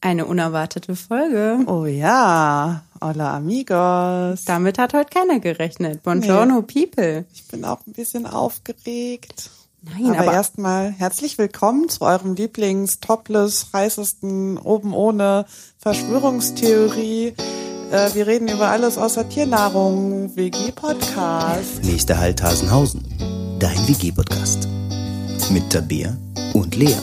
Eine unerwartete Folge. Oh ja, hola amigos. Damit hat heute keiner gerechnet. Buongiorno, Nee. people. Ich bin auch ein bisschen aufgeregt. Nein, aber, aber- erstmal herzlich willkommen zu eurem Lieblings-Topless, heißesten, oben ohne Verschwörungstheorie. Äh, wir reden über alles außer Tiernahrung, WG-Podcast. Nächster Halt Hasenhausen. Dein WG-Podcast. Mit Tabea und Lea.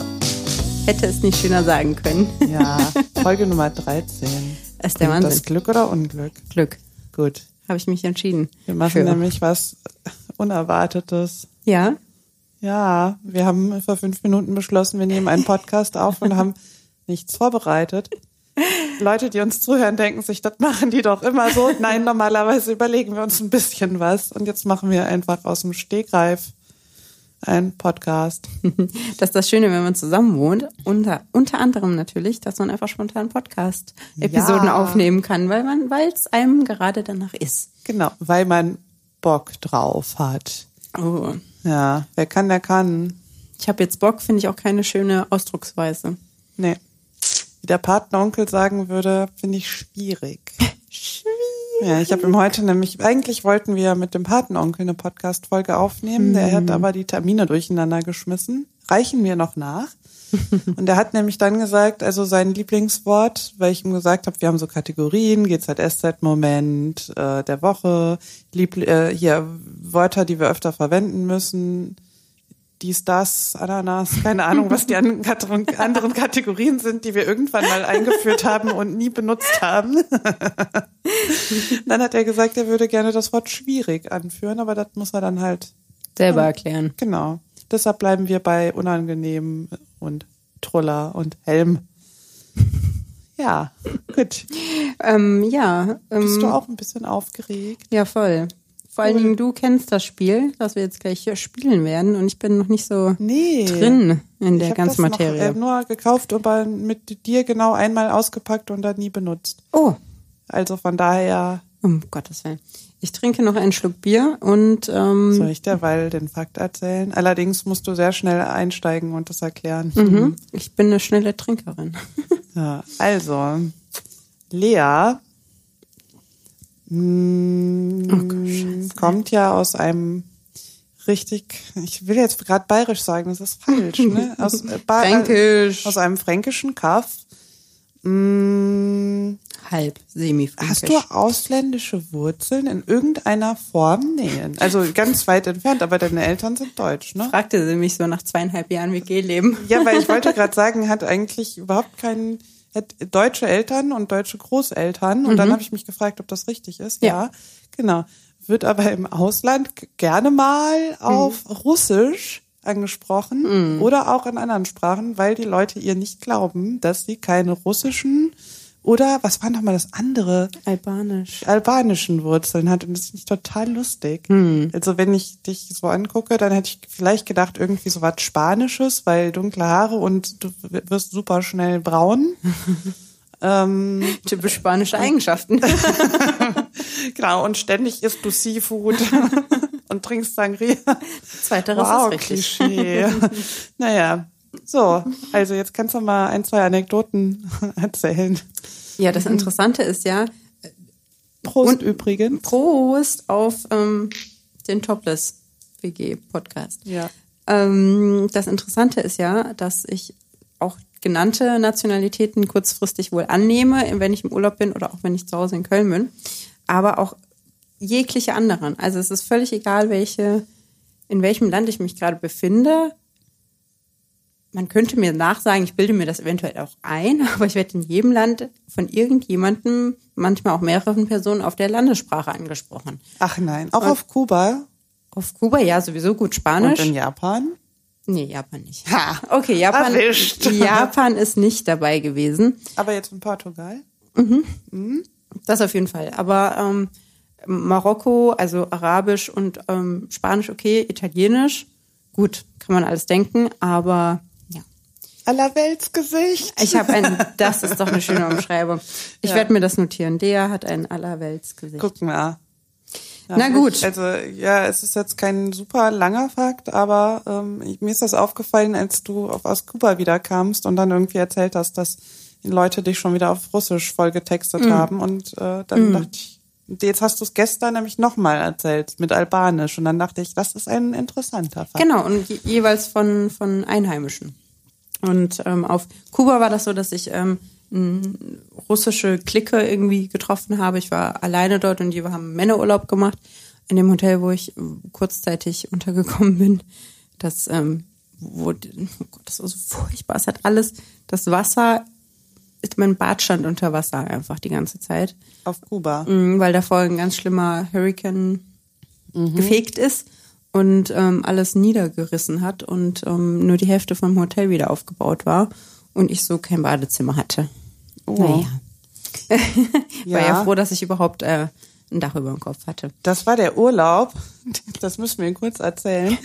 Hätte es nicht schöner sagen können. Ja, Folge Nummer 13. ist der Wahnsinn. das Glück oder Unglück? Glück. Gut. Habe ich mich entschieden. Wir machen Für. nämlich was Unerwartetes. Ja, Ja, wir haben vor fünf Minuten beschlossen, wir nehmen einen Podcast auf und haben nichts vorbereitet. Leute, die uns zuhören, denken sich, das machen die doch immer so. Nein, normalerweise überlegen wir uns ein bisschen was und jetzt machen wir einfach aus dem Stegreif einen Podcast. das ist das Schöne, wenn man zusammen wohnt. Unter, unter anderem natürlich, dass man einfach spontan Podcast-Episoden Ja. aufnehmen kann, weil man, weil es einem gerade danach ist. Genau, weil man Bock drauf hat. Oh. Ja, wer kann, der kann. Ich habe jetzt Bock, finde ich auch keine schöne Ausdrucksweise. Nee. Wie der Patenonkel sagen würde, finde ich schwierig. Ja, ich habe ihm heute nämlich, eigentlich wollten wir mit dem Patenonkel eine Podcast-Folge aufnehmen. Der hat aber die Termine durcheinander geschmissen. Reichen mir noch nach. Und er hat nämlich dann gesagt, also sein Lieblingswort, weil ich ihm gesagt habe, wir haben so Kategorien, GZSZ-Moment äh, der Woche, Liebl äh, hier Wörter, die wir öfter verwenden müssen, dies, das, Ananas, keine Ahnung, was die an- anderen Kategorien sind, die wir irgendwann mal eingeführt haben und nie benutzt haben. dann hat er gesagt, er würde gerne das Wort schwierig anführen, aber das muss er dann halt, Selber erklären. genau. Deshalb bleiben wir bei unangenehm und Truller und Helm. Ja, gut. Ähm, ja. Ähm, Bist du auch ein bisschen aufgeregt? Ja, voll. Vor allen Dingen, du kennst das Spiel, das wir jetzt gleich hier spielen werden und ich bin noch nicht so Nee. drin in der ich ganzen das noch, Materie. äh, nur gekauft, aber mit dir genau einmal ausgepackt und dann nie benutzt. oh, Also von daher um Gottes Willen. Ich trinke noch einen Schluck Bier und ähm, soll ich derweil den Fakt erzählen. Allerdings musst du sehr schnell einsteigen und das erklären. mhm, ich bin eine schnelle Trinkerin. Ja, also, Lea mh, kommt ja aus einem richtig, ich will jetzt gerade bayerisch sagen, das ist falsch, ne? Aus, äh, Fränkisch. Aus einem fränkischen Kaff. Mh, Halb, semi Hast du ausländische Wurzeln in irgendeiner Form? Nee, also ganz weit entfernt, aber deine Eltern sind deutsch, ne? Fragte sie mich so nach zweieinhalb Jahren WG-Leben. Ja, weil ich wollte gerade sagen, hat eigentlich überhaupt keinen, deutsche Eltern und deutsche Großeltern. Und dann habe ich mich gefragt, ob das richtig ist. Ja, Ja. genau. Wird aber im Ausland gerne mal auf Russisch angesprochen oder auch in anderen Sprachen, weil die Leute ihr nicht glauben, dass sie keine russischen oder was war nochmal das andere? Albanisch. albanischen Wurzeln hat und das finde ich total lustig. Also wenn ich dich so angucke, dann hätte ich vielleicht gedacht irgendwie so was Spanisches, weil dunkle Haare und du wirst super schnell braun. ähm, Typisch spanische Eigenschaften. genau, und ständig isst du Seafood und trinkst Sangria. Zweiteres wow, ist richtig. Klischee. naja, so, also jetzt kannst du mal ein, zwei Anekdoten erzählen. Ja, das Interessante ist ja, Prost Und- übrigens. Prost auf ähm, den Topless WG Podcast. Ja. Ähm, das Interessante ist ja, dass ich auch genannte Nationalitäten kurzfristig wohl annehme, wenn ich im Urlaub bin oder auch wenn ich zu Hause in Köln bin, aber auch jegliche anderen. Also es ist völlig egal, welche, in welchem Land ich mich gerade befinde. Man könnte mir nachsagen, ich bilde mir das eventuell auch ein, aber ich werde in jedem Land von irgendjemandem, manchmal auch mehreren Personen auf der Landessprache angesprochen. Ach nein, auch auf Kuba Auf Kuba ja sowieso gut und Spanisch. in Japan. Nee, Japan nicht. Ha, Okay, Japan, erwischt. Japan ist nicht dabei gewesen. Aber jetzt in Portugal. Das auf jeden Fall. Aber ähm, Marokko, also Arabisch und ähm, Spanisch, okay, Italienisch, gut, kann man alles denken, aber. Allerweltsgesicht. Ich habe ein, das ist doch eine schöne Umschreibung. Ich Ja. werde mir das notieren. Der hat ein Allerweltsgesicht. Guck mal. Ja, Na gut. Also ja, es ist jetzt kein super langer Fakt, aber ähm, ich- mir ist das aufgefallen, als du auf, aus Kuba wiederkamst und dann irgendwie erzählt hast, dass die Leute dich schon wieder auf Russisch vollgetextet Mhm. haben. Und äh, dann dachte ich, jetzt hast du es gestern nämlich nochmal erzählt mit Albanisch. Und dann dachte ich, das ist ein interessanter Fall. Genau, und je, jeweils von, von Einheimischen. Und ähm, auf Kuba war das so, dass ich ähm, eine russische Clique irgendwie getroffen habe. Ich war alleine dort und die haben Männerurlaub gemacht in dem Hotel, wo ich kurzzeitig untergekommen bin. Das, ähm, wo, oh Gott, das war so furchtbar. Es hat alles, das Wasser, mein Bad stand unter Wasser einfach die ganze Zeit. Auf Kuba. Mhm, weil davor ein ganz schlimmer Hurricane gefegt ist und ähm, alles niedergerissen hat und ähm, nur die Hälfte vom Hotel wieder aufgebaut war und ich so kein Badezimmer hatte. Oh. Naja. War ja Ja. froh, dass ich überhaupt äh, ein Dach über dem Kopf hatte. Das war der Urlaub. Das müssen wir kurz erzählen.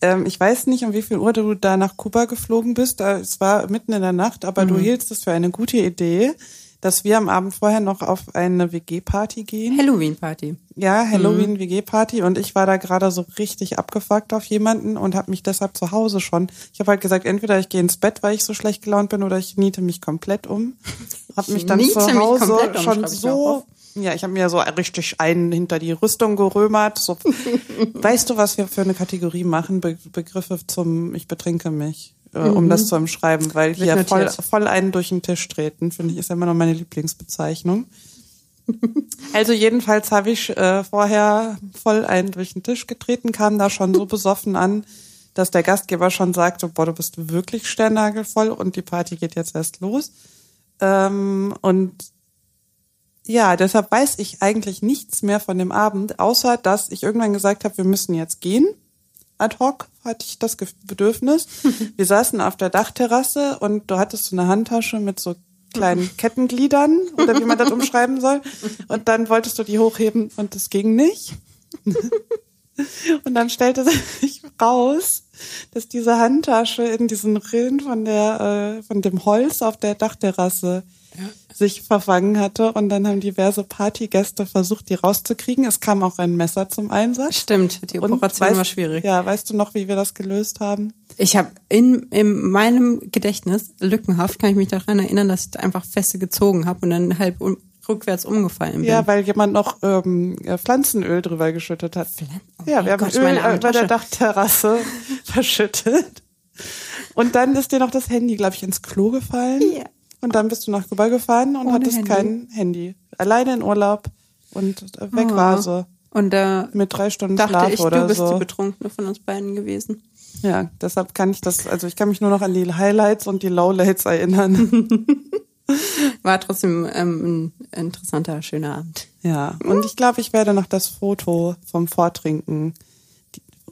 Ähm, ich weiß nicht, um wie viel Uhr du da nach Kuba geflogen bist. Es war mitten in der Nacht, aber du hieltst es für eine gute Idee, dass wir am Abend vorher noch auf eine WG-Party gehen. Halloween-Party. Ja, Halloween WG-Party und ich war da gerade so richtig abgefuckt auf jemanden und habe mich deshalb zu Hause schon. Ich habe halt gesagt, entweder ich gehe ins Bett, weil ich so schlecht gelaunt bin, oder ich niete mich komplett um. Habe mich dann zu Hause um, schon so ja, ich habe mir so richtig einen hinter die Rüstung gerömert. So, weißt du, was wir für eine Kategorie machen? Be Begriffe zum Ich betrinke mich, äh, um das zu umschreiben, weil hier voll, voll einen durch den Tisch treten, finde ich, ist immer noch meine Lieblingsbezeichnung. Also jedenfalls habe ich äh, vorher voll einen durch den Tisch getreten, kam da schon so besoffen an, dass der Gastgeber schon sagte, boah, du bist wirklich sternagelvoll und die Party geht jetzt erst los. Ähm, und ja, deshalb weiß ich eigentlich nichts mehr von dem Abend, außer dass ich irgendwann gesagt habe, wir müssen jetzt gehen. Ad hoc hatte ich das Bedürfnis. Wir saßen auf der Dachterrasse und du hattest so eine Handtasche mit so kleinen Kettengliedern oder wie man das umschreiben soll. Und dann wolltest du die hochheben und das ging nicht. Und dann stellte sich raus, dass diese Handtasche in diesen Rillen von der äh, von dem Holz auf der Dachterrasse sich verfangen hatte und dann haben diverse Partygäste versucht, die rauszukriegen. Es kam auch ein Messer zum Einsatz. Stimmt, die Operation weißt- war schwierig. Ja, weißt du noch, wie wir das gelöst haben? Ich habe in, in meinem Gedächtnis, lückenhaft, kann ich mich daran erinnern, dass ich einfach feste gezogen habe und dann halb um, rückwärts umgefallen bin. Ja, weil jemand noch ähm, äh, Pflanzenöl drüber geschüttet hat. Oh ja, wir haben Gott, Öl arme äh, bei der. Dachterrasse verschüttet. Und dann ist dir noch das Handy, glaube ich, ins Klo gefallen. Ja. Und dann bist du nach Dubai gefahren und Ohne hattest Handy. kein Handy. Alleine in Urlaub und weg Ah. war sie. Und da Mit drei Stunden dachte Schlaf ich, oder du bist so. die Betrunkene von uns beiden gewesen. Ja, deshalb kann ich das, also ich kann mich nur noch an die Highlights und die Lowlights erinnern. War trotzdem ähm, ein interessanter, schöner Abend. Ja, und ich glaube, ich werde noch das Foto vom Vortrinken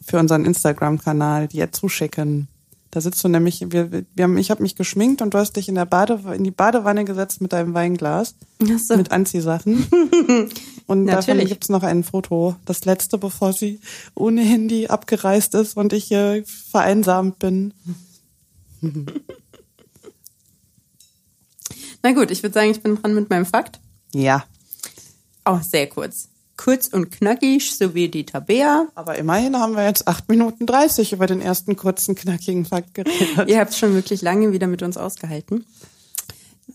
für unseren Instagram-Kanal dir zuschicken. Da sitzt du nämlich, wir, wir haben, ich habe mich geschminkt und du hast dich in der Bade, in die Badewanne gesetzt mit deinem Weinglas, Ach so. mit Anziehsachen. Und davon Natürlich. gibt's noch ein Foto, das letzte, bevor sie ohne Handy abgereist ist und ich äh, vereinsamt bin. Na gut, ich würde sagen, ich bin dran mit meinem Fakt. Ja. Auch sehr kurz. Kurz und knackig, so wie die Tabea. Aber immerhin haben wir jetzt acht Minuten dreißig über den ersten kurzen, knackigen Fakt geredet. Ihr habt schon wirklich lange wieder mit uns ausgehalten.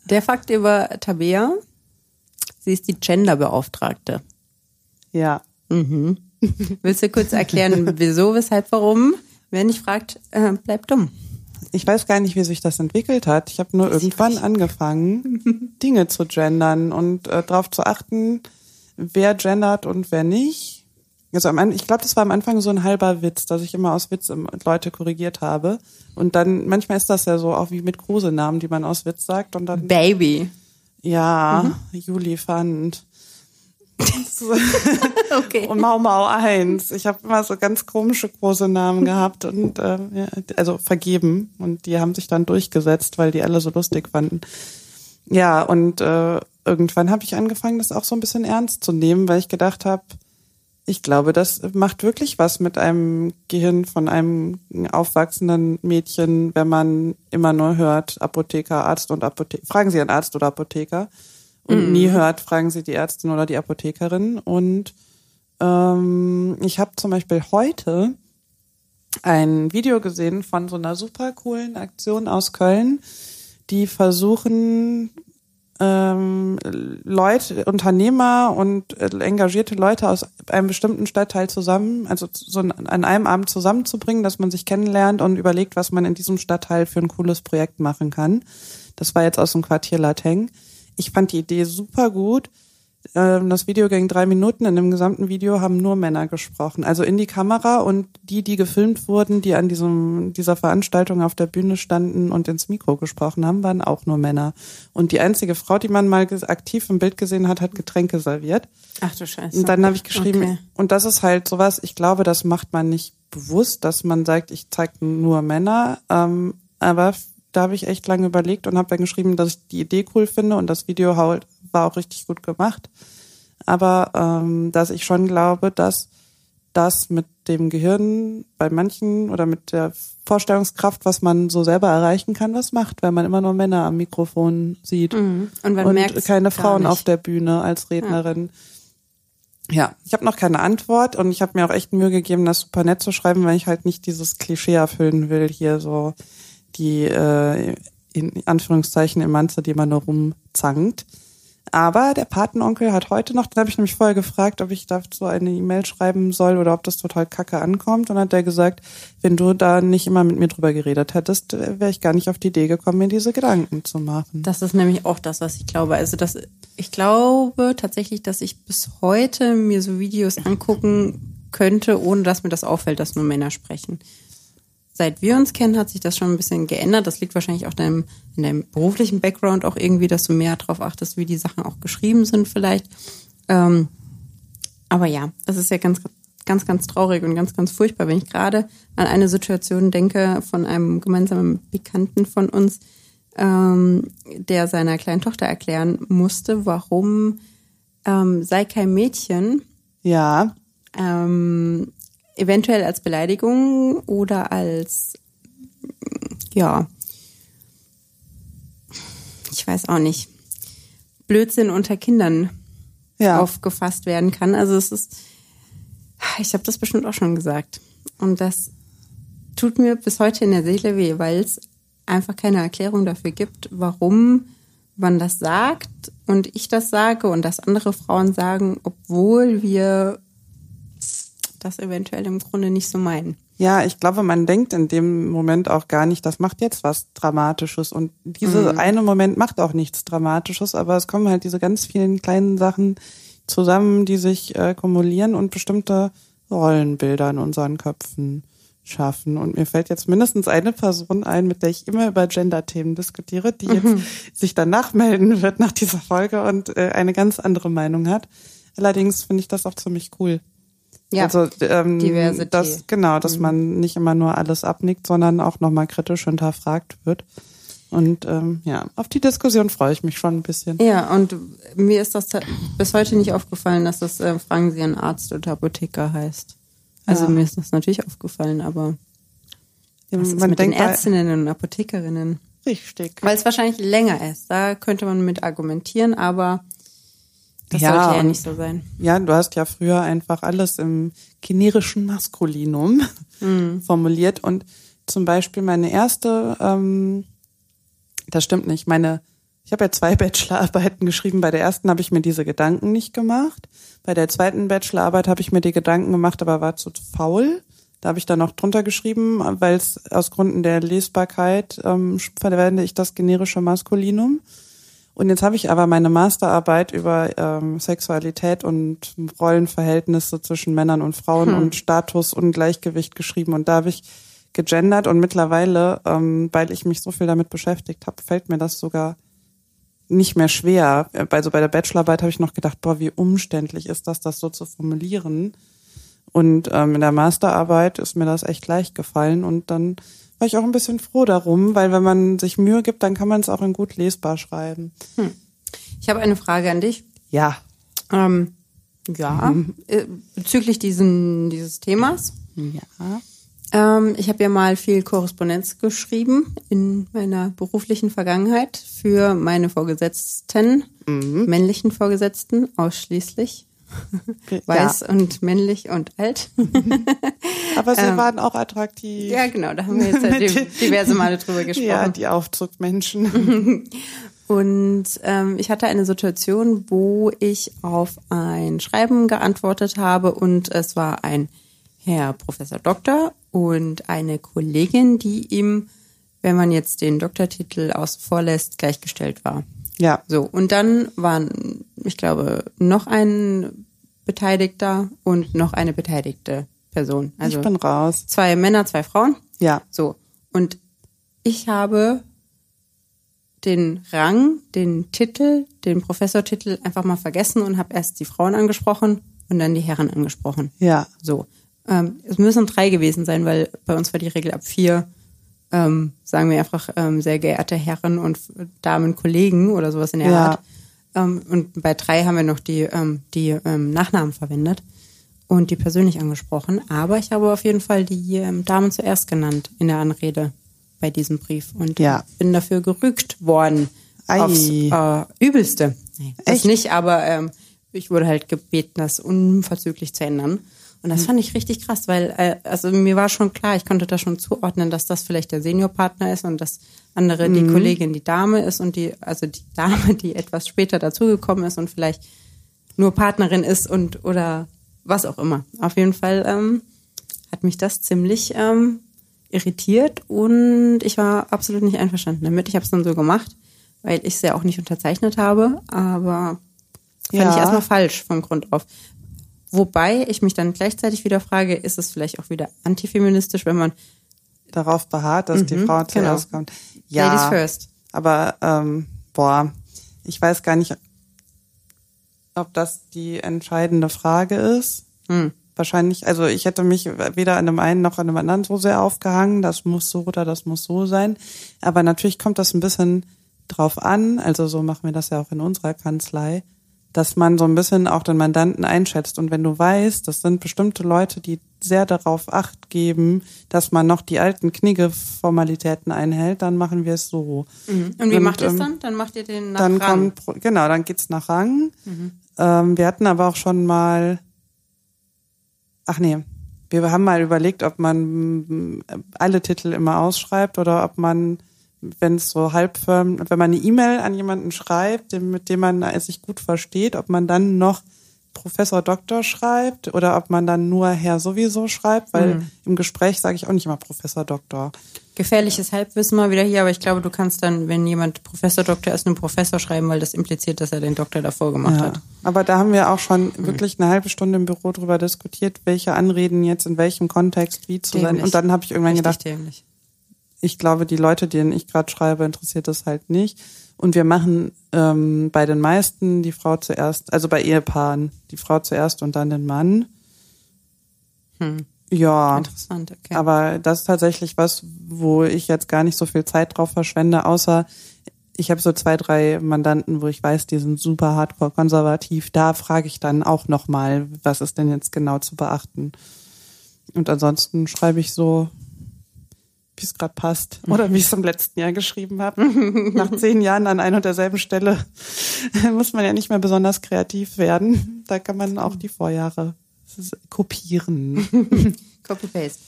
Der Fakt über Tabea. Sie ist die Genderbeauftragte. Ja. Willst du kurz erklären, wieso, weshalb, warum? Wer nicht fragt, äh, bleibt dumm. Ich weiß gar nicht, wie sich das entwickelt hat. Ich habe nur irgendwann angefangen, Dinge zu gendern und äh, darauf zu achten, wer gendert und wer nicht. Also am, ich glaube, das war am Anfang so ein halber Witz, dass ich immer aus Witz Leute korrigiert habe. Und dann, manchmal ist das ja so, auch wie mit Kosenamen, die man aus Witz sagt. Und dann, Baby. ja, Juli fand. Okay. Und Mau Mau 1. Ich habe immer so ganz komische Kosenamen gehabt und äh, ja, also vergeben. Und die haben sich dann durchgesetzt, weil die alle so lustig fanden. Ja, und äh, irgendwann habe ich angefangen, das auch so ein bisschen ernst zu nehmen, weil ich gedacht habe, ich glaube, das macht wirklich was mit einem Gehirn von einem aufwachsenden Mädchen, wenn man immer nur hört, Apotheker, Arzt und Apotheker. Fragen Sie einen Arzt oder Apotheker. Und nie hört, fragen Sie die Ärztin oder die Apothekerin. Und ähm, ich habe zum Beispiel heute ein Video gesehen von so einer super coolen Aktion aus Köln. die versuchen, ähm, Leute, Unternehmer und äh, engagierte Leute aus einem bestimmten Stadtteil zusammen, also so an einem Abend zusammenzubringen, dass man sich kennenlernt und überlegt, was man in diesem Stadtteil für ein cooles Projekt machen kann. Das war jetzt aus dem Quartier Lateng. Ich fand die Idee super gut. Ähm, das Video ging drei Minuten. In dem gesamten Video haben nur Männer gesprochen. Also in die Kamera und die, die gefilmt wurden, die an diesem, dieser Veranstaltung auf der Bühne standen und ins Mikro gesprochen haben, waren auch nur Männer. Und die einzige Frau, die man mal aktiv im Bild gesehen hat, hat Getränke serviert. Ach du Scheiße. Und dann habe ich geschrieben, okay. und das ist halt sowas, ich glaube, das macht man nicht bewusst, dass man sagt, ich zeige nur Männer. Ähm, aber da habe ich echt lange überlegt und habe dann geschrieben, dass ich die Idee cool finde und das Video halt war auch richtig gut gemacht. Aber ähm, dass ich schon glaube, dass das mit dem Gehirn bei manchen oder mit der Vorstellungskraft, was man so selber erreichen kann, was macht, wenn man immer nur Männer am Mikrofon sieht mhm. und, man und keine Frauen auf der Bühne als Rednerin. Ja, ja ich habe noch keine Antwort und ich habe mir auch echt Mühe gegeben, das super nett zu schreiben, weil ich halt nicht dieses Klischee erfüllen will, hier so die äh, in Anführungszeichen Emanze, die man nur rumzankt. Aber der Patenonkel hat heute noch, den habe ich nämlich vorher gefragt, ob ich dazu eine E-Mail schreiben soll oder ob das total kacke ankommt. Und hat er gesagt, wenn du da nicht immer mit mir drüber geredet hättest, wäre ich gar nicht auf die Idee gekommen, mir diese Gedanken zu machen. Das ist nämlich auch das, was ich glaube. Also das, ich glaube tatsächlich, dass ich bis heute mir so Videos angucken könnte, ohne dass mir das auffällt, dass nur Männer sprechen seit wir uns kennen, hat sich das schon ein bisschen geändert. Das liegt wahrscheinlich auch deinem, in deinem beruflichen Background auch irgendwie, dass du mehr darauf achtest, wie die Sachen auch geschrieben sind vielleicht. Ähm, aber ja, das ist ja ganz, ganz, ganz traurig und ganz, ganz furchtbar, wenn ich gerade an eine Situation denke von einem gemeinsamen Bekannten von uns, ähm, der seiner kleinen Tochter erklären musste, warum ähm, sei kein Mädchen. Ja. Ähm, eventuell als Beleidigung oder als, ja, ich weiß auch nicht, Blödsinn unter Kindern ja. aufgefasst werden kann. Also es ist, ich habe das bestimmt auch schon gesagt. Und das tut mir bis heute in der Seele weh, weil es einfach keine Erklärung dafür gibt, warum man das sagt und ich das sage und das andere Frauen sagen, obwohl wir das eventuell im Grunde nicht so meinen. Ja, ich glaube, man denkt in dem Moment auch gar nicht, das macht jetzt was Dramatisches. Und dieser mhm. eine Moment macht auch nichts Dramatisches, aber es kommen halt diese ganz vielen kleinen Sachen zusammen, die sich äh, kumulieren und bestimmte Rollenbilder in unseren Köpfen schaffen. Und mir fällt jetzt mindestens eine Person ein, mit der ich immer über Gender-Themen diskutiere, die jetzt mhm. sich danach melden wird nach dieser Folge und äh, eine ganz andere Meinung hat. Allerdings finde ich das auch ziemlich cool. Ja, also ähm, Diversität. Das, genau, dass mhm. man nicht immer nur alles abnickt, sondern auch nochmal kritisch hinterfragt wird. Und ähm, ja, auf die Diskussion freue ich mich schon ein bisschen. Ja, und mir ist das bis heute nicht aufgefallen, dass das äh, Fragen Sie einen Arzt oder Apotheker heißt. Also ja. mir ist das natürlich aufgefallen, aber was ist man mit den Ärztinnen und Apothekerinnen? Richtig. Weil es wahrscheinlich länger ist. Da könnte man mit argumentieren, aber das ja, sollte ja nicht so sein. Ja, du hast ja früher einfach alles im generischen Maskulinum mhm. formuliert und zum Beispiel meine erste, ähm, das stimmt nicht, meine, ich habe ja zwei Bachelorarbeiten geschrieben. Bei der ersten habe ich mir diese Gedanken nicht gemacht. Bei der zweiten Bachelorarbeit habe ich mir die Gedanken gemacht, aber war zu faul. Da habe ich dann noch drunter geschrieben, weil es aus Gründen der Lesbarkeit ähm, verwende ich das generische Maskulinum. Und jetzt habe ich aber meine Masterarbeit über ähm, Sexualität und Rollenverhältnisse zwischen Männern und Frauen hm. und Status und Gleichgewicht geschrieben. Und da habe ich gegendert und mittlerweile, ähm, weil ich mich so viel damit beschäftigt habe, fällt mir das sogar nicht mehr schwer. Also bei der Bachelorarbeit habe ich noch gedacht, boah, wie umständlich ist das, das so zu formulieren. Und ähm, in der Masterarbeit ist mir das echt leicht gefallen und dann war ich auch ein bisschen froh darum, weil wenn man sich Mühe gibt, dann kann man es auch in gut lesbar schreiben. Hm. Ich habe eine Frage an dich. Ja. Ähm, ja, mhm. Äh, bezüglich diesen, dieses Themas. Ja. Ähm, ich habe ja mal viel Korrespondenz geschrieben in meiner beruflichen Vergangenheit für meine Vorgesetzten, mhm. männlichen Vorgesetzten ausschließlich. Weiß und männlich und alt. Aber sie waren auch attraktiv. Ja, genau, da haben wir jetzt halt di- diverse Male drüber gesprochen. Ja, die Aufzugmenschen. Und ähm, ich hatte eine Situation, wo ich auf ein Schreiben geantwortet habe und es war ein Herr Professor Doktor und eine Kollegin, die ihm, wenn man jetzt den Doktortitel außen vor lässt, gleichgestellt war. Ja. So, und dann waren, ich glaube, noch ein Beteiligter und noch eine beteiligte Person. Also ich bin raus. zwei Männer, zwei Frauen. Ja. So. Und ich habe den Rang, den Titel, den Professortitel einfach mal vergessen und habe erst die Frauen angesprochen und dann die Herren angesprochen. Ja. So. Ähm, es müssen drei gewesen sein, weil bei uns war die Regel ab vier, ähm, sagen wir einfach, ähm, sehr geehrte Herren und Damen, Kollegen oder sowas in der Ja. Art. Ähm, und bei drei haben wir noch die, ähm, die ähm, Nachnamen verwendet und die persönlich angesprochen. Aber ich habe auf jeden Fall die ähm, Damen zuerst genannt in der Anrede bei diesem Brief und Ja. bin dafür gerügt worden. Ei. Aufs äh, Übelste. Nee, das Echt? nicht, aber ähm, ich wurde halt gebeten, das unverzüglich zu ändern. Und Hm. das fand ich richtig krass, weil äh, also mir war schon klar, ich konnte da schon zuordnen, dass das vielleicht der Seniorpartner ist und das andere Mhm. die Kollegin die Dame ist und die also die Dame, die etwas später dazugekommen ist und vielleicht nur Partnerin ist und oder was auch immer. Auf jeden Fall ähm, hat mich das ziemlich ähm, irritiert und ich war absolut nicht einverstanden damit. Ich habe es dann so gemacht, weil ich es ja auch nicht unterzeichnet habe, aber fand Ja. ich erstmal falsch vom Grund auf. Wobei ich mich dann gleichzeitig wieder frage, ist es vielleicht auch wieder antifeministisch, wenn man Darauf beharrt, dass die Frau zuerst genau. kommt. Ja. Ladies first. Aber, ähm, boah, ich weiß gar nicht, ob das die entscheidende Frage ist. Hm. Wahrscheinlich, also ich hätte mich weder an dem einen noch an dem anderen so sehr aufgehangen, das muss so oder das muss so sein. Aber natürlich kommt das ein bisschen drauf an, also so machen wir das ja auch in unserer Kanzlei, dass man so ein bisschen auch den Mandanten einschätzt. Und wenn du weißt, das sind bestimmte Leute, die sehr darauf acht geben, dass man noch die alten Knigge-Formalitäten einhält, dann machen wir es so. Und wie Und, macht ihr es ähm, dann? Dann macht ihr den nach Dann Rang. kommt, genau, dann geht's nach Rang. Ähm, wir hatten aber auch schon mal, ach nee, wir haben mal überlegt, ob man mm, alle Titel immer ausschreibt oder ob man, wenn es so halbfirm, wenn man eine E-Mail an jemanden schreibt, mit dem man äh, sich gut versteht, ob man dann noch Professor Doktor schreibt oder ob man dann nur Herr sowieso schreibt, weil im Gespräch sage ich auch nicht immer Professor Doktor. Gefährliches Halbwissen mal wieder hier, aber ich glaube, du kannst dann, wenn jemand Professor Doktor ist, einen Professor schreiben, weil das impliziert, dass er den Doktor davor gemacht Ja, hat. aber da haben wir auch schon wirklich eine halbe Stunde im Büro drüber diskutiert, welche Anreden jetzt in welchem Kontext wie zu sein. Und dann habe ich irgendwann Richtig gedacht, dämlich. Ich glaube, die Leute, denen ich gerade schreibe, interessiert das halt nicht. Und wir machen ähm, bei den meisten die Frau zuerst, also bei Ehepaaren, die Frau zuerst und dann den Mann. Hm. Ja, Interessant, okay. aber das ist tatsächlich was, wo ich jetzt gar nicht so viel Zeit drauf verschwende, außer ich habe so zwei, drei Mandanten, wo ich weiß, die sind super hardcore konservativ. Da frage ich dann auch nochmal, was ist denn jetzt genau zu beachten. Und ansonsten schreibe ich so, wie es gerade passt. Oder wie ich es im letzten Jahr geschrieben habe. Nach zehn Jahren an einer und derselben Stelle muss man ja nicht mehr besonders kreativ werden. Da kann man auch die Vorjahre kopieren. Copy-Paste.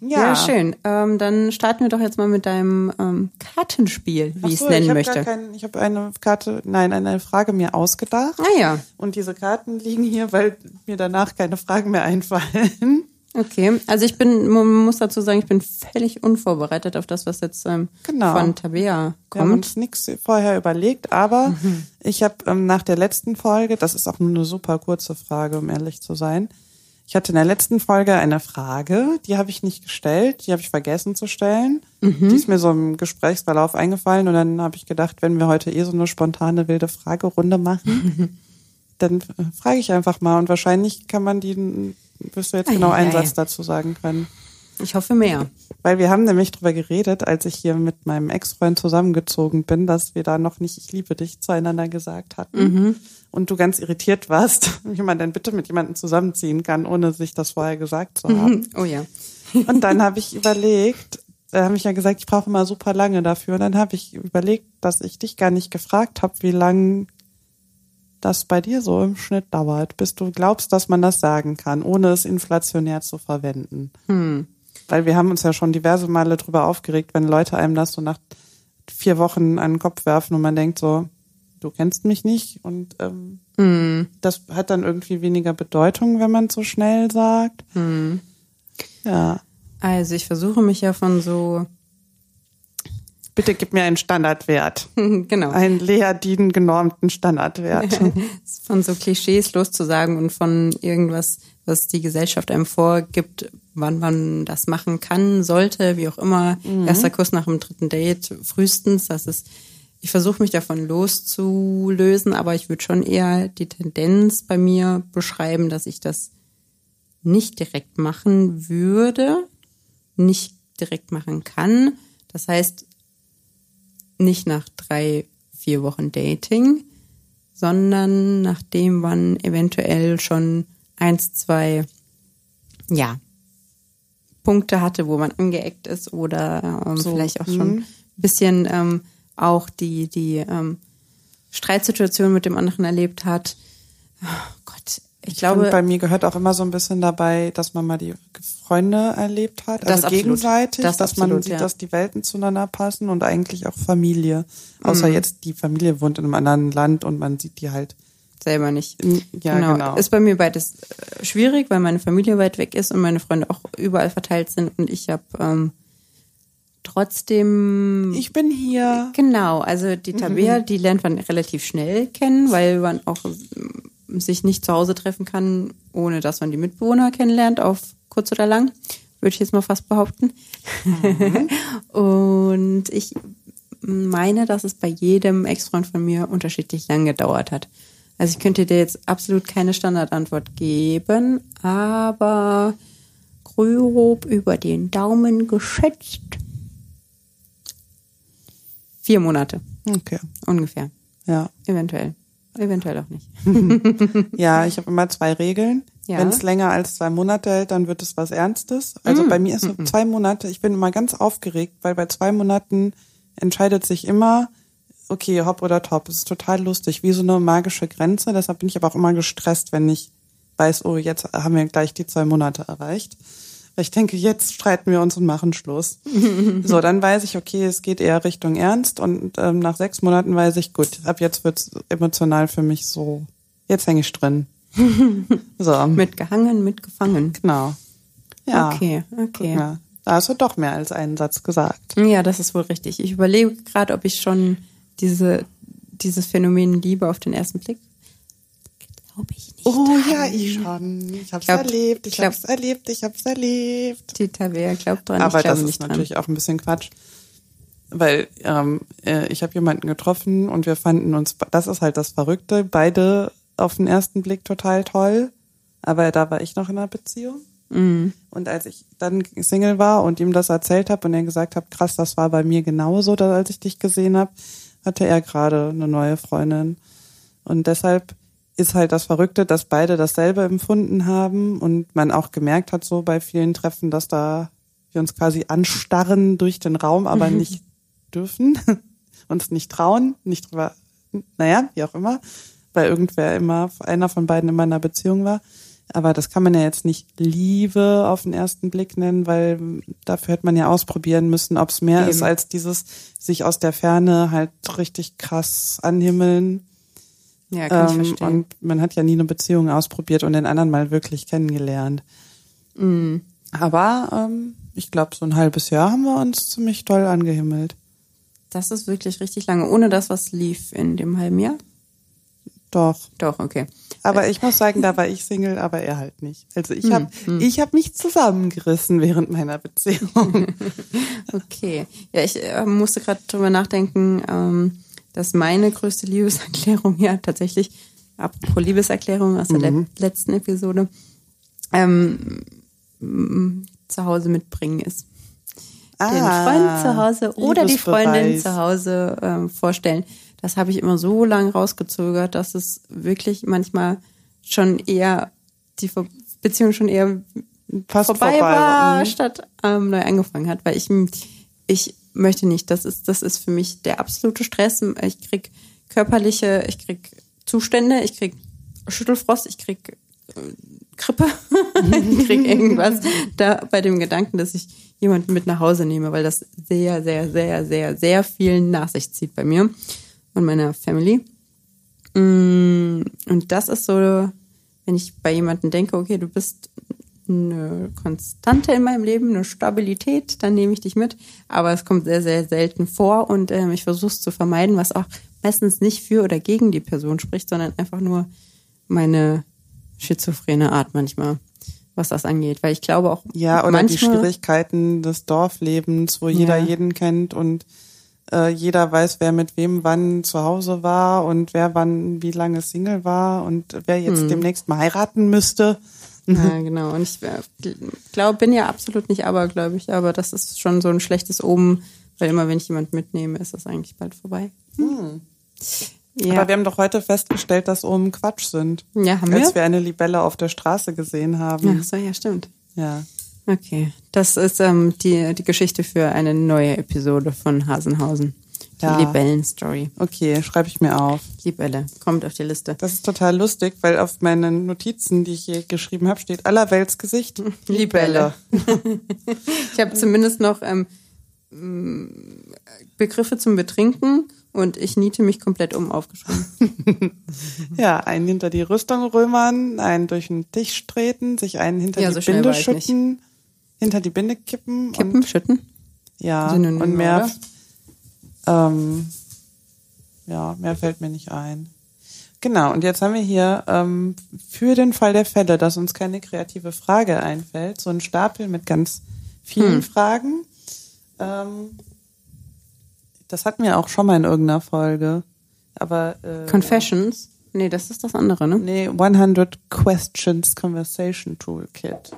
Ja, schön. Ähm, dann starten wir doch jetzt mal mit deinem ähm, Kartenspiel, wie Ach ich es so, nennen ich hab möchte. Kein, ich habe eine Karte, nein, eine Frage mir ausgedacht. ah ja, Und diese Karten liegen hier, weil mir danach keine Fragen mehr einfallen. Okay. Also ich bin, man muss dazu sagen, ich bin völlig unvorbereitet auf das, was jetzt ähm, Genau. von Tabea Wir haben kommt. uns nichts vorher überlegt, aber Mhm. ich habe ähm, nach der letzten Folge, das ist auch nur eine super kurze Frage, um ehrlich zu sein. Ich hatte in der letzten Folge eine Frage, die habe ich nicht gestellt, die habe ich vergessen zu stellen. Mhm. Die ist mir so im Gesprächsverlauf eingefallen und dann habe ich gedacht, wenn wir heute eh so eine spontane wilde Fragerunde machen, dann äh, frage ich einfach mal und wahrscheinlich kann man die, wirst du jetzt genau einen. Satz dazu sagen können. Ich hoffe mehr. Weil wir haben nämlich drüber geredet, als ich hier mit meinem Ex-Freund zusammengezogen bin, dass wir da noch nicht Ich liebe dich zueinander gesagt hatten. Und du ganz irritiert warst, wie man denn bitte mit jemandem zusammenziehen kann, ohne sich das vorher gesagt zu haben. Oh ja. Und dann habe ich überlegt, da habe ich ja gesagt, ich brauche immer super lange dafür. Und dann habe ich überlegt, dass ich dich gar nicht gefragt habe, wie lang das bei dir so im Schnitt dauert, bis du glaubst, dass man das sagen kann, ohne es inflationär zu verwenden. Hm. Weil wir haben uns ja schon diverse Male drüber aufgeregt, wenn Leute einem das so nach vier Wochen an den Kopf werfen und man denkt so, du kennst mich nicht und ähm, Hm. das hat dann irgendwie weniger Bedeutung, wenn man es so schnell sagt. Hm. Ja. Also ich versuche mich ja von so, Bitte gib mir einen Standardwert. genau, Einen Leadin genormten Standardwert. von so Klischees loszusagen und von irgendwas, was die Gesellschaft einem vorgibt, wann man das machen kann, sollte, wie auch immer. Erster Kuss nach dem dritten Date, frühestens. Das ist, ich versuche mich davon loszulösen, aber ich würde schon eher die Tendenz bei mir beschreiben, dass ich das nicht direkt machen würde, nicht direkt machen kann. Das heißt, nicht nach drei, vier Wochen Dating, sondern nachdem man eventuell schon eins, zwei, ja, Punkte hatte, wo man angeeckt ist oder ähm, So, vielleicht auch mhm. schon ein bisschen ähm, auch die, die ähm, Streitsituation mit dem anderen erlebt hat. Oh ich, Ich glaube, bei mir gehört auch immer so ein bisschen dabei, dass man mal die Freunde erlebt hat, Das also absolut. gegenseitig, Das dass man absolut, sieht, ja. dass die Welten zueinander passen und eigentlich auch Familie. Außer Mhm. jetzt die Familie wohnt in einem anderen Land und man sieht die halt. selber nicht. Ja, genau. Ist bei mir beides äh, schwierig, weil meine Familie weit weg ist und meine Freunde auch überall verteilt sind und ich habe ähm, trotzdem Ich bin hier. genau, also die Tabea, die lernt man relativ schnell kennen, weil man auch sich nicht zu Hause treffen kann, ohne dass man die Mitbewohner kennenlernt, auf kurz oder lang, würde ich jetzt mal fast behaupten. und ich meine, dass es bei jedem Ex-Freund von mir unterschiedlich lang gedauert hat. Also ich könnte dir jetzt absolut keine Standardantwort geben, aber grob über den Daumen geschätzt. Vier Monate Okay. ungefähr. Ja. Eventuell. Eventuell auch nicht. Ja, ich habe immer zwei Regeln. Ja. Wenn es länger als zwei Monate hält, dann wird es was Ernstes. Also Mm, bei mir ist so zwei Monate, ich bin immer ganz aufgeregt, weil bei zwei Monaten entscheidet sich immer, okay, hopp oder top. Es ist total lustig, wie so eine magische Grenze. Deshalb bin ich aber auch immer gestresst, wenn ich weiß, oh, jetzt haben wir gleich die zwei Monate erreicht. Weil ich denke, jetzt streiten wir uns und machen Schluss. so, dann weiß ich, okay, es geht eher Richtung Ernst und ähm, nach sechs Monaten weiß ich, gut, ab jetzt wird's emotional für mich so, jetzt hänge ich drin. so, Mitgehangen, mitgefangen. genau. Ja. Okay, okay. Ja, da hast du doch mehr als einen Satz gesagt. Ja, das ist wohl richtig. Ich überlege gerade, ob ich schon diese, dieses Phänomen Liebe auf den ersten Blick. Glaube ich nicht. Oh dran. ja, ich schon. Ich hab's Glaub- erlebt, ich glaub- hab's erlebt, ich hab's erlebt. Die Tabea glaubt dran, Aber ich glaube das ist dran. natürlich auch ein bisschen Quatsch. Weil ähm, äh, ich habe jemanden getroffen und wir fanden uns, das ist halt das Verrückte, beide auf den ersten Blick total toll. Aber da war ich noch in einer Beziehung. Mhm. Und als ich dann Single war und ihm das erzählt habe und er gesagt hat, krass, das war bei mir genauso, da, als ich dich gesehen habe, hatte er gerade eine neue Freundin. Und deshalb ist halt das Verrückte, dass beide dasselbe empfunden haben und man auch gemerkt hat so bei vielen Treffen, dass da wir uns quasi anstarren durch den Raum, aber nicht dürfen, uns nicht trauen, nicht drüber, naja, wie auch immer, weil irgendwer immer, einer von beiden immer in einer Beziehung war. Aber das kann man ja jetzt nicht Liebe auf den ersten Blick nennen, weil dafür hätte man ja ausprobieren müssen, ob es mehr Eben. ist als dieses sich aus der Ferne halt richtig krass anhimmeln. Ja, kann ich Ähm, verstehen. und man hat ja nie eine Beziehung ausprobiert und den anderen mal wirklich kennengelernt. Mm. Aber ähm, ich glaube, so ein halbes Jahr haben wir uns ziemlich toll angehimmelt. Das ist wirklich richtig lange, ohne das, was lief in dem halben Jahr. Doch. Doch, okay. Aber ich muss sagen, da war ich Single, aber er halt nicht. Also ich habe ich hab mich zusammengerissen während meiner Beziehung. Okay. Ja, ich äh, musste gerade drüber nachdenken, ähm, dass meine größte Liebeserklärung ja tatsächlich, apropos Liebeserklärung aus der le letzten Episode, ähm, zu Hause mitbringen ist. Den Freund zu Hause oder die Freundin Ah, zu Hause ähm, vorstellen. Das habe ich immer so lange rausgezögert, dass es wirklich manchmal schon eher die Ver Beziehung schon eher Fast vorbei, vorbei war, Mhm. statt ähm, neu angefangen hat, weil ich ich möchte nicht, das ist das ist für mich der absolute Stress. Ich krieg körperliche, ich krieg Zustände, ich krieg Schüttelfrost, ich krieg äh, Krippe, ich krieg irgendwas da bei dem Gedanken, dass ich jemanden mit nach Hause nehme, weil das sehr, sehr, sehr, sehr, sehr viel nach sich zieht bei mir und meiner Family. Mm, Und das ist so, wenn ich bei jemandem denke, okay, du bist eine Konstante in meinem Leben, eine Stabilität, dann nehme ich dich mit. Aber es kommt sehr, sehr selten vor und ähm, ich versuche es zu vermeiden, was auch meistens nicht für oder gegen die Person spricht, sondern einfach nur meine schizophrene Art manchmal, was das angeht. Weil ich glaube auch Ja, oder die manchmal, Schwierigkeiten des Dorflebens, wo jeder Ja. jeden kennt und äh, jeder weiß, wer mit wem wann zu Hause war und wer wann wie lange Single war und wer jetzt Hm. demnächst mal heiraten müsste. Ja, genau. Und ich glaube, bin ja absolut nicht abergläubig, aber das ist schon so ein schlechtes Omen, weil immer wenn ich jemand mitnehme, ist das eigentlich bald vorbei. Ja, Aber wir haben doch heute festgestellt, dass oben Quatsch sind. ja haben Als wir? wir eine Libelle auf der Straße gesehen haben. Ach so, ja, stimmt. Ja. Okay, das ist ähm, die, die Geschichte für eine neue Episode von Hasenhausen. Die Ja. Libellen-Story. Okay, schreibe ich mir auf. Libelle, kommt auf die Liste. Das ist total lustig, weil auf meinen Notizen, die ich hier geschrieben habe, steht Allerweltsgesicht. Libelle. Ich habe zumindest noch ähm, Begriffe zum Betrinken und ich niete mich komplett um aufgeschrieben. Ja, einen hinter die Rüstung römern, einen durch den Tisch treten, sich einen hinter Ja, die so Binde schütten, hinter die Binde kippen. Kippen, Und, schütten. ja, Synonyme, und mehr, oder? Ähm, ja, mehr fällt mir nicht ein. Genau, und jetzt haben wir hier ähm, für den Fall der Fälle, dass uns keine kreative Frage einfällt, so einen Stapel mit ganz vielen Hm. Fragen. Ähm, das hatten wir auch schon mal in irgendeiner Folge. Aber äh, Confessions. Nee, das ist das andere, ne? Nee, 100 Questions Conversation Toolkit.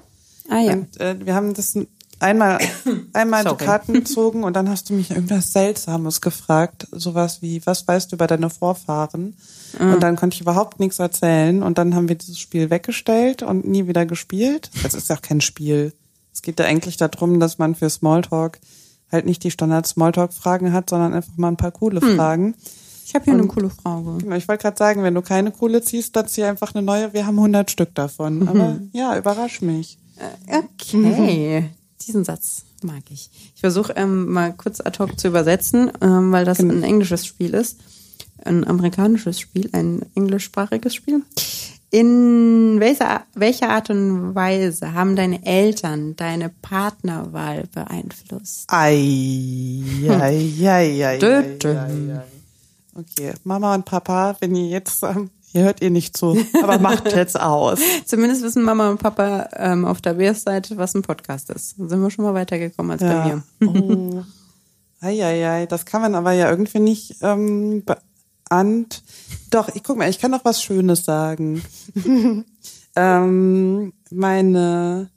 Ah ja. Und äh, wir haben das einmal einmal die. Karten gezogen und dann hast du mich irgendwas Seltsames gefragt, sowas wie was weißt du über deine Vorfahren? Ah. Und dann konnte ich überhaupt nichts erzählen und dann haben wir dieses Spiel weggestellt und nie wieder gespielt. Das ist ja auch kein Spiel. Es geht ja eigentlich darum, dass man für Smalltalk halt nicht die Standard Smalltalk Fragen hat, sondern einfach mal ein paar coole Hm. Fragen. Ich habe hier eine Und- coole Frage. Genau, Ich wollte gerade sagen, wenn du keine Kohle ziehst, dann zieh einfach eine neue. Wir haben 100 Stück davon. Aber ja, überrasch mich. Okay, diesen Satz mag ich. Ich versuche ähm, mal kurz ad hoc zu übersetzen, ähm, weil das ein englisches Spiel ist. Ein amerikanisches Spiel, ein englischsprachiges Spiel. In welcher, welcher Art und Weise haben deine Eltern deine Partnerwahl beeinflusst? Ei, ei, ei, ei, ei, dö. ei, ei. Okay, Mama und Papa, wenn ihr jetzt, ähm, ihr hört ihr nicht zu, aber macht jetzt aus. Zumindest wissen Mama und Papa ähm, auf der BS-Seite, was ein Podcast ist. Da sind wir schon mal weitergekommen als bei Ja. mir. Oh. Ei, ei, ei, das kann man aber ja irgendwie nicht ähm, beant. Doch, ich guck mal, ich kann noch was Schönes sagen. ähm, meine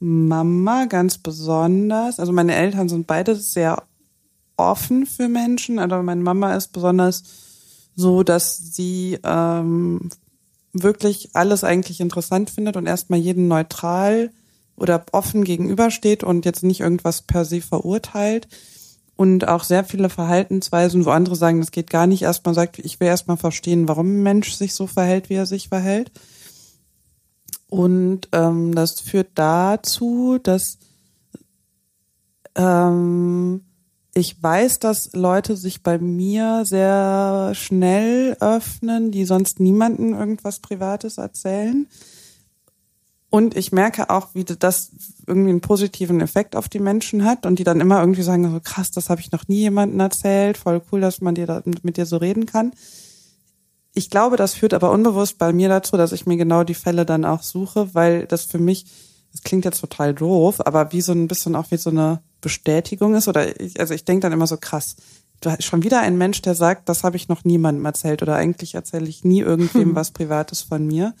Mama ganz besonders, also meine Eltern sind beide sehr offen für Menschen, aber meine Mama ist besonders so, dass sie ähm, wirklich alles eigentlich interessant findet und erstmal jeden neutral oder offen gegenübersteht und jetzt nicht irgendwas per se verurteilt und auch sehr viele Verhaltensweisen, wo andere sagen, das geht gar nicht, erstmal sagt, ich will erstmal verstehen, warum ein Mensch sich so verhält, wie er sich verhält. Und ähm, das führt dazu, dass ähm, ich weiß, dass Leute sich bei mir sehr schnell öffnen, die sonst niemanden irgendwas Privates erzählen. Und ich merke auch, wie das irgendwie einen positiven Effekt auf die Menschen hat und die dann immer irgendwie sagen, so krass, das habe ich noch nie jemandem erzählt, voll cool, dass man dir da, mit dir so reden kann. Ich glaube, das führt aber unbewusst bei mir dazu, dass ich mir genau die Fälle dann auch suche, weil das für mich, das klingt jetzt total doof, aber wie so ein bisschen auch wie so eine Bestätigung ist oder ich, also ich denke dann immer so krass, da ist schon wieder ein Mensch, der sagt, das habe ich noch niemandem erzählt oder eigentlich erzähle ich nie irgendwem was Privates von mir.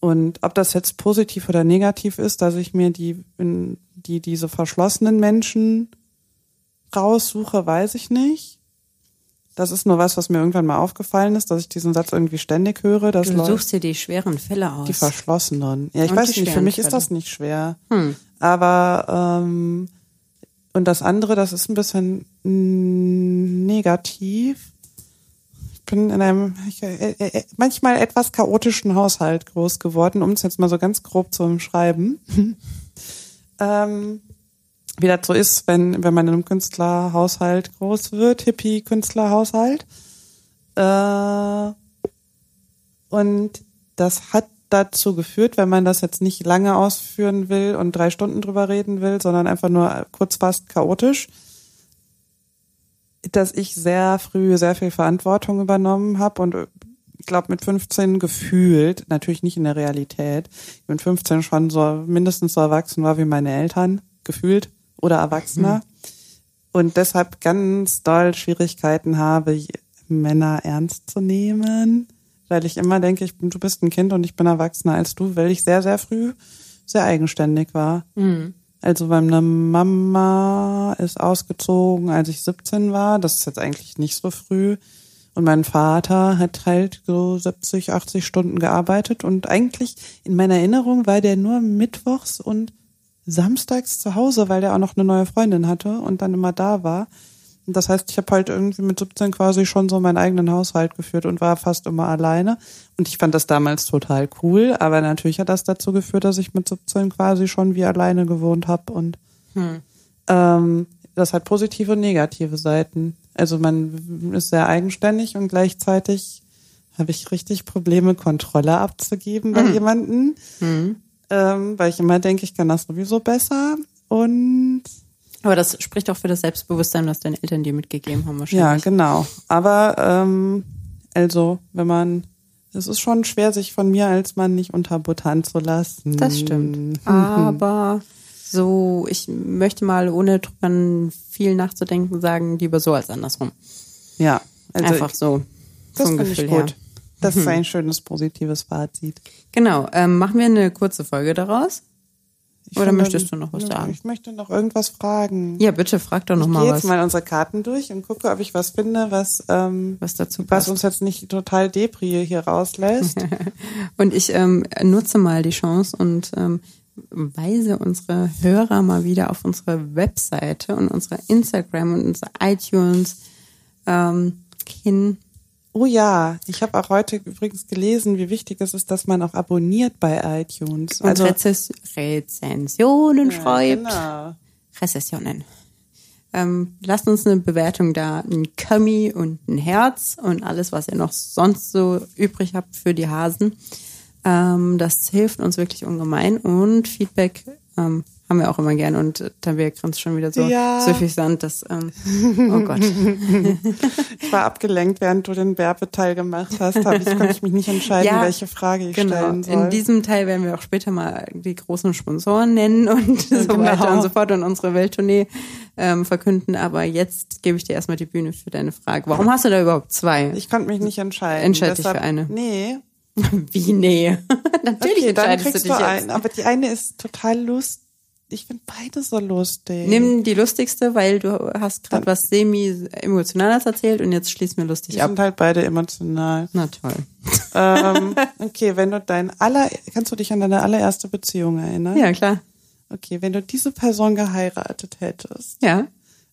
Und ob das jetzt positiv oder negativ ist, dass ich mir die, die diese verschlossenen Menschen raussuche, weiß ich nicht. Das ist nur was, was mir irgendwann mal aufgefallen ist, dass ich diesen Satz irgendwie ständig höre. Dass Du suchst dir die schweren Fälle aus. die Verschlossenen. Ja, ich Und weiß nicht, für mich ist Fälle. das nicht schwer. Hm. Aber ähm, und das andere, das ist ein bisschen negativ. bin in einem ich, äh, äh, manchmal etwas chaotischen Haushalt groß geworden, um es jetzt mal so ganz grob zu umschreiben. ähm, wie das so ist, wenn, wenn man in einem Künstlerhaushalt groß wird, Hippie-Künstlerhaushalt. Äh, und das hat dazu geführt, wenn man das jetzt nicht lange ausführen will und drei Stunden drüber reden will, sondern einfach nur kurz fast chaotisch, dass ich sehr früh sehr viel Verantwortung übernommen habe und ich glaube mit 15 gefühlt, natürlich nicht in der Realität, ich bin 15 schon so mindestens so erwachsen war wie meine Eltern, gefühlt oder Erwachsener. Mhm. Und deshalb ganz doll Schwierigkeiten habe, Männer ernst zu nehmen, weil ich immer denke, ich bin, du bist ein Kind und ich bin erwachsener als du, weil ich sehr, sehr früh sehr eigenständig war. Mhm. Also meine Mama ist ausgezogen, als ich 17 war. Das ist jetzt eigentlich nicht so früh. Und mein Vater hat halt so 70, 80 Stunden gearbeitet. Und eigentlich in meiner Erinnerung war der nur mittwochs und samstags zu Hause, weil der auch noch eine neue Freundin hatte und dann immer da war. Das heißt, ich habe halt irgendwie mit 17 quasi schon so meinen eigenen Haushalt geführt und war fast immer alleine. Und ich fand das damals total cool, aber natürlich hat das dazu geführt, dass ich mit 17 quasi schon wie alleine gewohnt habe. Und hm. ähm, das hat positive und negative Seiten. Also man ist sehr eigenständig und gleichzeitig habe ich richtig Probleme, Kontrolle abzugeben bei mhm. jemanden. Mhm ähm, weil ich immer denke, ich kann das sowieso besser. Und aber das spricht auch für das Selbstbewusstsein, was deine Eltern dir mitgegeben haben wahrscheinlich. Ja, genau. Aber ähm, also, wenn man, es ist schon schwer, sich von mir als Mann nicht unterbuttern zu lassen. Das stimmt. Aber so, ich möchte mal, ohne drüber viel nachzudenken, sagen, lieber so als andersrum. Ja. Also Einfach so. Das finde ich gut. Her. Das ist mhm. ein schönes positives Fazit. Genau. Ähm, machen wir eine kurze Folge daraus? Ich Oder finde, möchtest du noch was sagen? Ich möchte noch irgendwas fragen. Ja, bitte frag doch noch ich mal was. Ich gehe jetzt mal unsere Karten durch und gucke, ob ich was finde, was ähm, was dazu passt. was uns jetzt nicht total Depri hier rauslässt. und ich ähm, nutze mal die Chance und ähm, weise unsere Hörer mal wieder auf unsere Webseite und unsere Instagram und unsere iTunes ähm, hin Oh ja, ich habe auch heute übrigens gelesen, wie wichtig es ist, dass man auch abonniert bei iTunes. Und also Rezess Rezensionen ja, schreibt. Genau. Rezessionen. Ähm, lasst uns eine Bewertung da, ein Kami und ein Herz und alles, was ihr noch sonst so übrig habt für die Hasen. Ähm, das hilft uns wirklich ungemein und Feedback ähm, haben wir auch immer gern und da wäre grinst schon wieder so ja. süffig Sand, dass, ähm, oh Gott. ich war abgelenkt, während du den Werbeteil gemacht hast, hab ich, konnte ich mich nicht entscheiden, ja, welche Frage ich genau. stellen soll. In diesem Teil werden wir auch später mal die großen Sponsoren nennen und so genau. weiter und so fort und unsere Welttournee ähm, verkünden, aber jetzt gebe ich dir erstmal die Bühne für deine Frage. Warum hast du da überhaupt zwei? Ich konnte mich nicht entscheiden. Entscheide dich für eine. Nee, Wie nee? Natürlich okay, dann kriegst du, dich du einen, aber die eine ist total lustig ich finde beide so lustig. Nimm die lustigste, weil du hast gerade was semi-emotionales erzählt und jetzt schließen wir lustig die ab. sind halt beide emotional. Na toll. Ähm, okay, wenn du dein aller, kannst du dich an deine allererste Beziehung erinnern? Ja, klar. Okay, wenn du diese Person geheiratet hättest. Ja.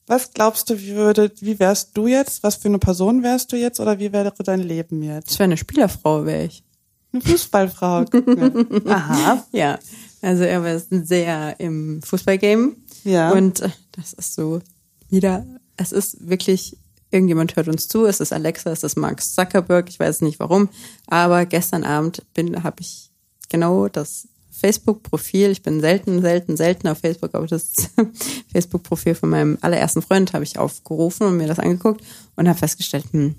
Was glaubst du, wie würde, wie wärst du jetzt? Was für eine Person wärst du jetzt oder wie wäre dein Leben jetzt? Ich wäre eine Spielerfrau, wäre ich. Eine Fußballfrau. Aha. Ja. Also er war sehr im Fußballgame. Ja. Und äh, das ist so wieder, es ist wirklich, irgendjemand hört uns zu, es ist Alexa, es ist Mark Zuckerberg, ich weiß nicht warum, aber gestern Abend bin, habe ich genau das Facebook-Profil, ich bin selten, selten, selten auf Facebook, aber das Facebook-Profil von meinem allerersten Freund habe ich aufgerufen und mir das angeguckt und habe festgestellt, hm,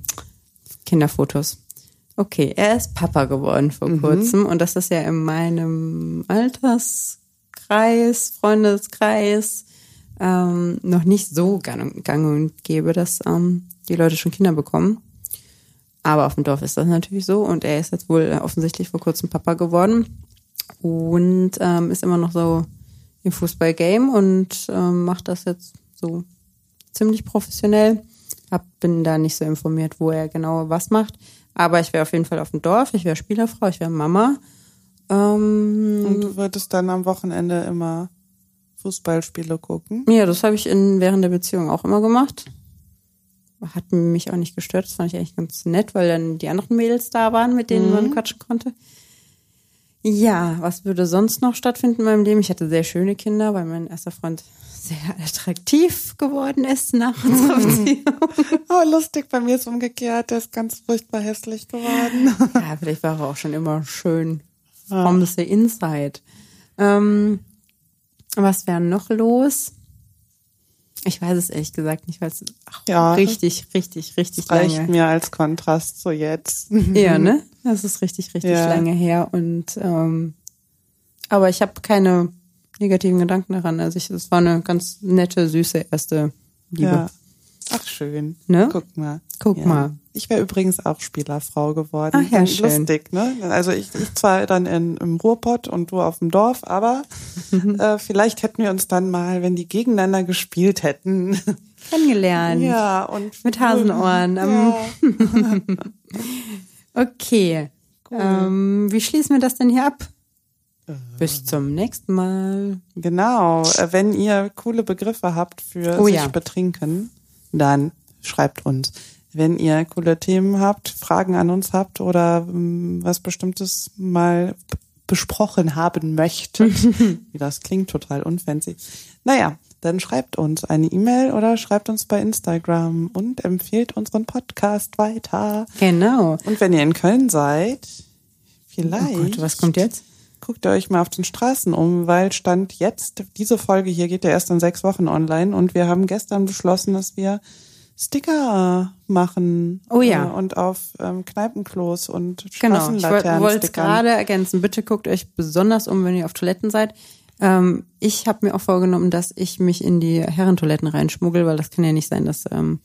Kinderfotos. Okay, er ist Papa geworden vor mhm. kurzem und das ist ja in meinem Alterskreis, Freundeskreis ähm, noch nicht so gang, gang und gäbe, dass ähm, die Leute schon Kinder bekommen. Aber auf dem Dorf ist das natürlich so und er ist jetzt wohl offensichtlich vor kurzem Papa geworden und ähm, ist immer noch so im Fußballgame und ähm, macht das jetzt so ziemlich professionell. Hab, bin da nicht so informiert, wo er genau was macht. Aber ich wäre auf jeden Fall auf dem Dorf, ich wäre Spielerfrau, ich wäre Mama. Ähm, Und du würdest dann am Wochenende immer Fußballspiele gucken? Ja, das habe ich in, während der Beziehung auch immer gemacht. hat mich auch nicht gestört. Das fand ich eigentlich ganz nett, weil dann die anderen Mädels da waren, mit denen man quatschen konnte. Ja, was würde sonst noch stattfinden in meinem Leben? Ich hatte sehr schöne Kinder, weil mein erster Freund sehr attraktiv geworden ist nach unserer Beziehung. Oh, lustig, bei mir ist umgekehrt. Der ist ganz furchtbar hässlich geworden. Ja, vielleicht war er auch schon immer schön from the inside. Ähm, was wäre noch los? Ich weiß es ehrlich gesagt nicht, weil es Ja. richtig, richtig, richtig Reicht lange. mir als Kontrast zu jetzt. Ja, ne? Das ist richtig, richtig Ja. lange her. Und ähm, aber ich habe keine negativen Gedanken daran. Also ich, es war eine ganz nette, süße erste Liebe. Ja. Ach, schön. Ne? Guck mal. Guck ja. mal. Ich wäre übrigens auch Spielerfrau geworden. Ach ja, schön. Lustig, ne? Also ich, ich zwar dann in, im Ruhrpott und du auf dem Dorf, aber äh, vielleicht hätten wir uns dann mal, wenn die gegeneinander gespielt hätten. Kennengelernt. ja, und Mit Hasenohren. Ja. Okay. Ähm, wie schließen wir das denn hier ab? Äh. Bis zum nächsten Mal. Genau. Äh, Wenn ihr coole Begriffe habt für Oh sich ja. betrinken, dann schreibt uns. Wenn ihr coole Themen habt, Fragen an uns habt oder ähm, was Bestimmtes mal besprochen haben möchtet, wie das klingt, total unfancy. Naja, dann schreibt uns eine E-Mail oder schreibt uns bei Instagram und empfehlt unseren Podcast weiter. Genau. Und wenn ihr in Köln seid, vielleicht. Oh Gott, was kommt jetzt? Guckt ihr euch mal auf den Straßen um, weil Stand jetzt, diese Folge hier geht ja erst in sechs Wochen online und wir haben gestern beschlossen, dass wir Sticker machen. Oh ja. Äh, Und auf ähm, Kneipenklos und Genau. Ich wollte Straßenlaternen es gerade ergänzen. Bitte guckt euch besonders um, wenn ihr auf Toiletten seid. Ähm, ich habe mir auch vorgenommen, dass ich mich in die Herrentoiletten reinschmuggel, weil das kann ja nicht sein, dass, ähm,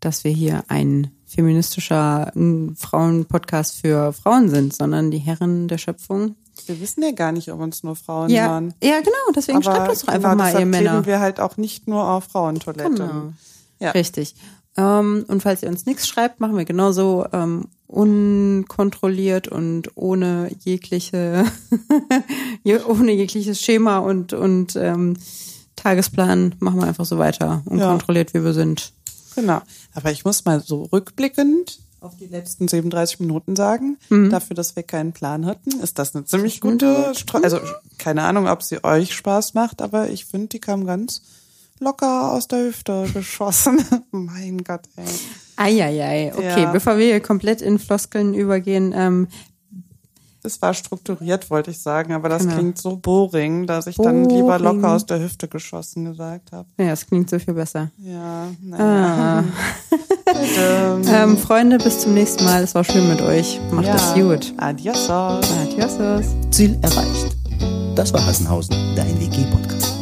dass wir hier ein feministischer ähm, Frauenpodcast für Frauen sind, sondern die Herren der Schöpfung. Wir wissen ja gar nicht, ob uns nur Frauen Ja, hören. ja, genau. Deswegen schreibt uns doch einfach genau, mal, ihr Männer. wir halt auch nicht nur auf Frauentoiletten. Genau. Ja. Richtig. Ähm, und falls ihr uns nichts schreibt, machen wir genauso ähm, unkontrolliert und ohne jegliche, je- ohne jegliches Schema und und ähm, Tagesplan machen wir einfach so weiter, unkontrolliert wie wir sind. Genau. Aber ich muss mal so rückblickend auf die letzten 37 Minuten sagen, Mhm. dafür, dass wir keinen Plan hatten, ist das eine ziemlich gute, Stra also keine Ahnung, ob sie euch Spaß macht, aber ich finde, die kam ganz locker aus der Hüfte geschossen. mein Gott, ey. Eieiei. Okay, Ja. bevor wir hier komplett in Floskeln übergehen, ähm, Das war strukturiert, wollte ich sagen, aber das Genau. klingt so boring, dass ich dann lieber Boring. locker aus der Hüfte geschossen gesagt habe. ja, es klingt so viel besser. Ja, naja. Ah. ähm, Freunde, bis zum nächsten Mal. Es war schön mit euch. Macht es gut. Adios. Adios. Ziel erreicht. Das war Hassenhausen, dein WG-Podcast.